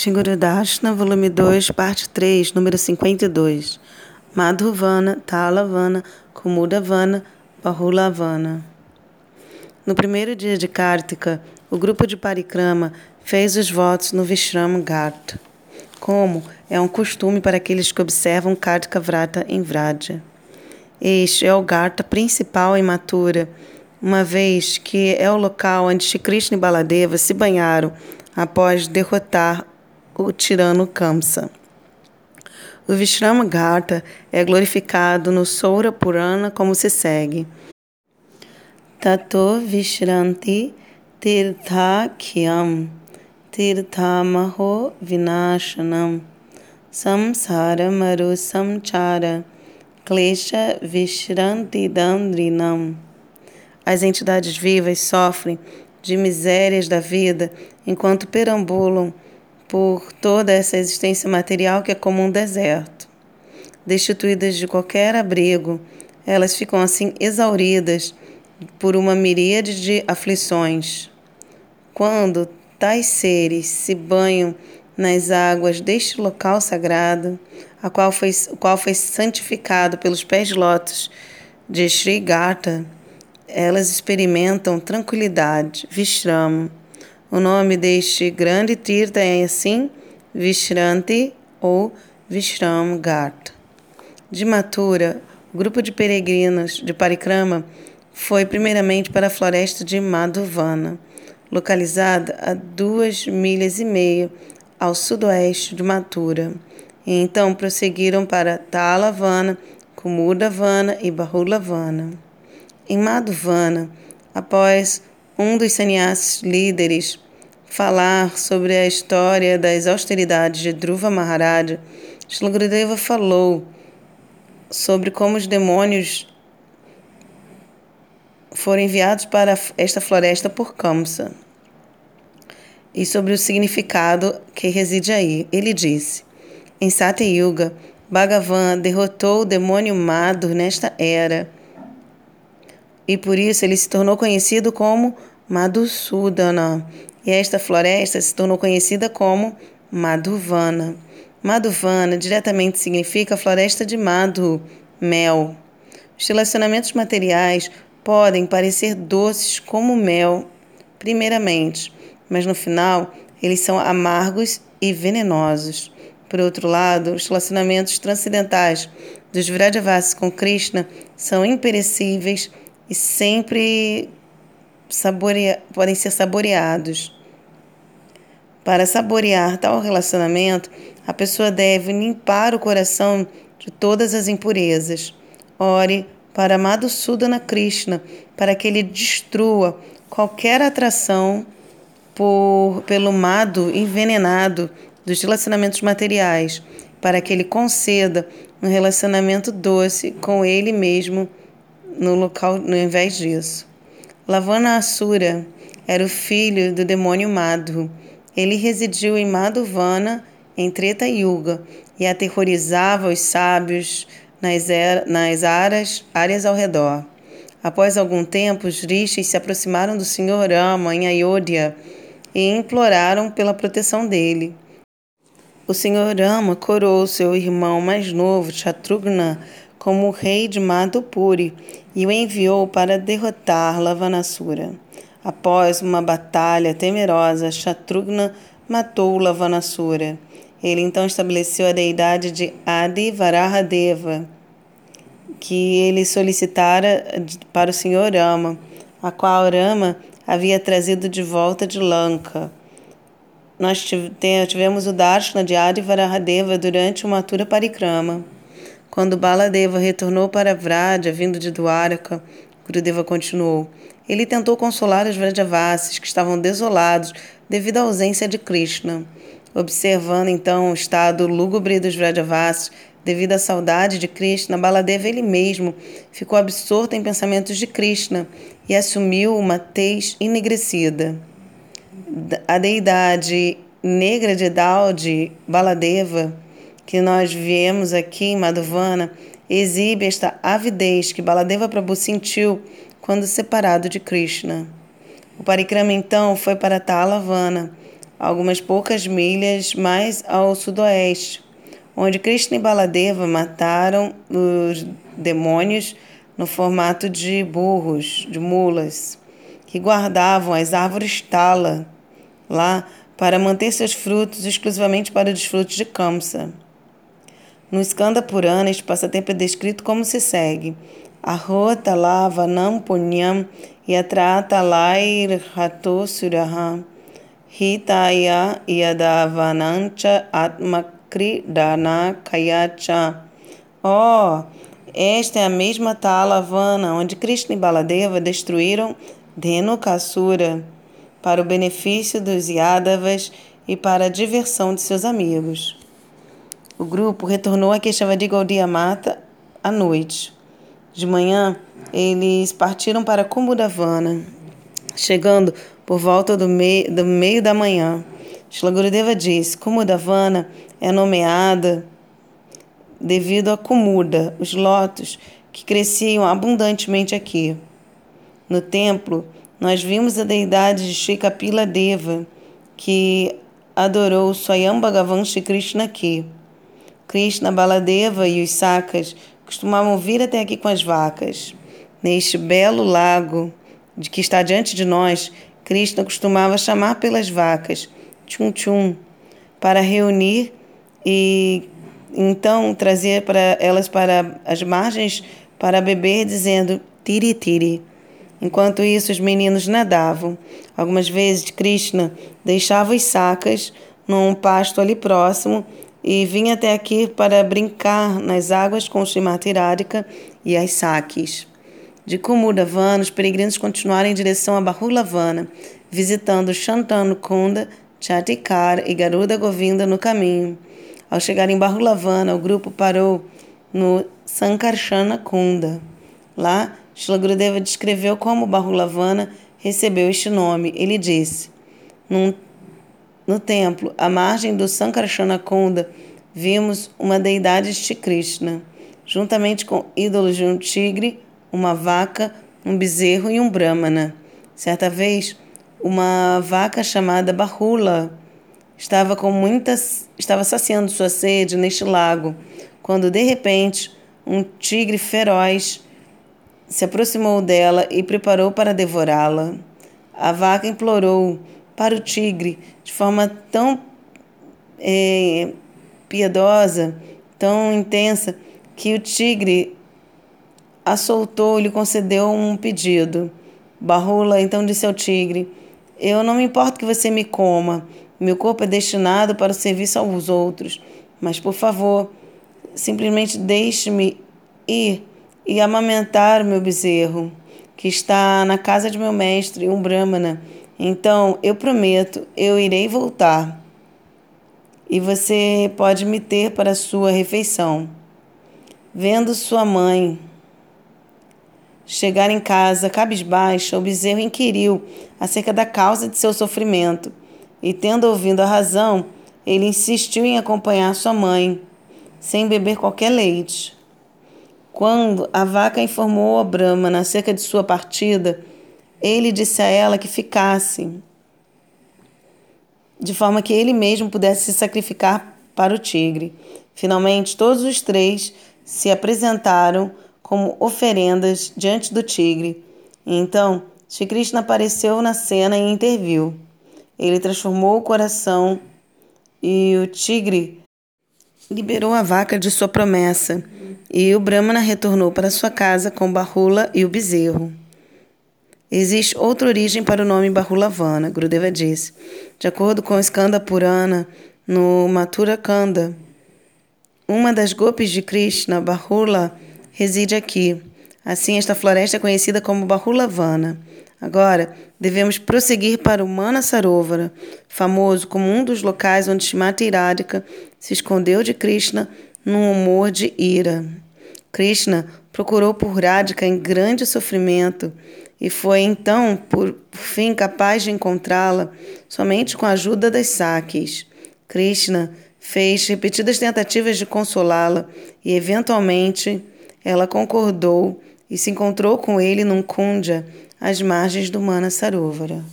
Shingurudashna, volume 2, parte 3, número 52. Madhuvana, Talavana, Kumudavana, Bahulavana. No primeiro dia de Kartika, o grupo de Parikrama fez os votos no Vishram Ghat, como é um costume para aqueles que observam Kartika Vrata em Vraja. Este é o Gata principal em Mathura, uma vez que é o local onde Shri Krishna e Baladeva se banharam após derrotar o tirano Kamsa. O Vishrama Gata é glorificado no Soura Purana como se segue. Tato Vishranti Tirthakyam Tirthamaho Vinashanam Samsara Maru Samchara Klesha Vishranti Dandrinam As entidades vivas sofrem de misérias da vida enquanto perambulam por toda essa existência material que é como um deserto. Destituídas de qualquer abrigo, elas ficam assim exauridas por uma miríade de aflições. Quando tais seres se banham nas águas deste local sagrado, a qual foi, o qual foi santificado pelos pés de lótus de Sri Gata, elas experimentam tranquilidade, vishrama, o nome deste grande tirta é assim Vishranti ou Vishram Ghat. De Mathura, o grupo de peregrinos de Parikrama foi primeiramente para a floresta de Madhuvana, localizada a duas milhas e meia ao sudoeste de Mathura, e então prosseguiram para Talavana, Kumudavana e Bahulavana. Em Madhuvana, após um dos sannyasis líderes falar sobre a história das austeridades de Dhruva Maharaja, Shlagradeva falou sobre como os demônios foram enviados para esta floresta por Kamsa e sobre o significado que reside aí. Ele disse: Em Satyuga, Bhagavan derrotou o demônio Madhur nesta era e por isso ele se tornou conhecido como Madhusudana, e esta floresta se tornou conhecida como Madhuvana. Madhuvana diretamente significa floresta de Madhu, mel. Os relacionamentos materiais podem parecer doces como mel, primeiramente, mas no final eles são amargos e venenosos. Por outro lado, os relacionamentos transcendentais dos Vrajavasis com Krishna são imperecíveis e sempre podem ser saboreados. Para saborear tal relacionamento, a pessoa deve limpar o coração de todas as impurezas. Ore para Madhusudana Krishna, para que ele destrua qualquer atração por, pelo mado envenenado dos relacionamentos materiais, para que ele conceda um relacionamento doce com ele mesmo no local, no invés disso. Lavana Asura era o filho do demônio Madhu. Ele residiu em Madhuvana, em Treta Yuga, e aterrorizava os sábios nas, nas áreas, áreas ao redor. Após algum tempo, os rishis se aproximaram do Senhor Rama em Ayodhya e imploraram pela proteção dele. O Senhor Rama coroou seu irmão mais novo, Shatrughna, como rei de Madhupuri e o enviou para derrotar Lavanasura. Após uma batalha temerosa, Shatrughna matou Lavanasura. Ele então estabeleceu a deidade de Adi Varahadeva, que ele solicitara para o senhor Rama, a qual Rama havia trazido de volta de Lanka. Nós tivemos o Darshana de Adi Varahadeva durante o Mathura Parikrama. Quando Baladeva retornou para Vraja, vindo de Dwaraka, Gurudeva continuou. Ele tentou consolar os Vrajavasis, que estavam desolados devido à ausência de Krishna. Observando então o estado lúgubre dos Vrajavasis, devido à saudade de Krishna, Baladeva ele mesmo ficou absorto em pensamentos de Krishna e assumiu uma tez enegrecida. A deidade negra de Daudi, Baladeva, que nós viemos aqui em Madhuvana exibe esta avidez que Baladeva Prabhu sentiu quando separado de Krishna. O parikrama então foi para Talavana, algumas poucas milhas mais ao sudoeste, onde Krishna e Baladeva mataram os demônios no formato de burros, de mulas, que guardavam as árvores tala lá para manter seus frutos exclusivamente para o desfrute de Kamsa. No Skanda Purana, este passatempo é descrito como se segue. Arrota lava nam punyam yatrata lair hato suraha hitaya yadavanancha atmakridana kayacha. Oh, esta é a mesma Talavana onde Krishna e Baladeva destruíram Dhenukasura para o benefício dos Yadavas e para a diversão de seus amigos. O grupo retornou a Keshavadi Gaudiya Mata à noite. De manhã, eles partiram para Kumudavana, chegando por volta do, mei, do meio da manhã. Shila Gurudeva disse: Kumudavana é nomeada devido a Kumuda, os lotos que cresciam abundantemente aqui. No templo, nós vimos a deidade de Shikapila Deva, que adorou Swayam Bhagavan Shri Krishna aqui. Krishna, Baladeva e os Sakas costumavam vir até aqui com as vacas. Neste belo lago de que está diante de nós, Krishna costumava chamar pelas vacas, tchum tchum, para reunir e então trazer para elas para as margens para beber, dizendo tiri tiri. Enquanto isso, os meninos nadavam. Algumas vezes, Krishna deixava os sacas num pasto ali próximo e vinha até aqui para brincar nas águas com Srimati Radhika e as saques. De Kumudavana, os peregrinos continuaram em direção a Bahulavana, visitando Shantanu Kunda, Chatikar e Garuda Govinda no caminho. Ao chegar em Bahulavana, o grupo parou no Sankarshana Kunda. Lá, Shila Gurudeva descreveu como Bahulavana recebeu este nome. Ele disse: Num no templo, à margem do Sankarshana Kunda, vimos uma deidade de Krishna, juntamente com ídolos de um tigre, uma vaca, um bezerro e um brahmana. Certa vez, uma vaca chamada Bahula estava com muitas estava saciando sua sede neste lago, quando de repente um tigre feroz se aproximou dela e preparou para devorá-la. A vaca implorou para o tigre de forma tão é, piedosa, tão intensa, que o tigre a soltou e lhe concedeu um pedido. Barrula então disse ao tigre: Eu não me importo que você me coma, meu corpo é destinado para o serviço aos outros, mas por favor, simplesmente deixe-me ir e amamentar o meu bezerro, que está na casa de meu mestre, um brahmana então eu prometo, eu irei voltar. E você pode me ter para sua refeição. Vendo sua mãe chegar em casa cabisbaixa, o bezerro inquiriu acerca da causa de seu sofrimento. E tendo ouvido a razão, ele insistiu em acompanhar sua mãe, sem beber qualquer leite. Quando a vaca informou a Brahma acerca de sua partida, ele disse a ela que ficasse, de forma que ele mesmo pudesse se sacrificar para o tigre. Finalmente, todos os três se apresentaram como oferendas diante do tigre. Então, Shri Krishna apareceu na cena e interviu. Ele transformou o coração e o tigre liberou a vaca de sua promessa. E o Brahmana retornou para sua casa com Bahula e o bezerro. Existe outra origem para o nome Bahulavana, Gurudeva disse. De acordo com Skanda Purana, no Mathura Kanda, uma das gopis de Krishna, Bahula, reside aqui. Assim, esta floresta é conhecida como Bahulavana. Agora, devemos prosseguir para o Manasarovara, famoso como um dos locais onde Shimati Radhika se escondeu de Krishna num humor de ira. Krishna procurou por Radhika em grande sofrimento e foi então, por, fim, capaz de encontrá-la somente com a ajuda das saques. Krishna fez repetidas tentativas de consolá-la e, eventualmente, ela concordou e se encontrou com ele num kundja às margens do Manasarovara.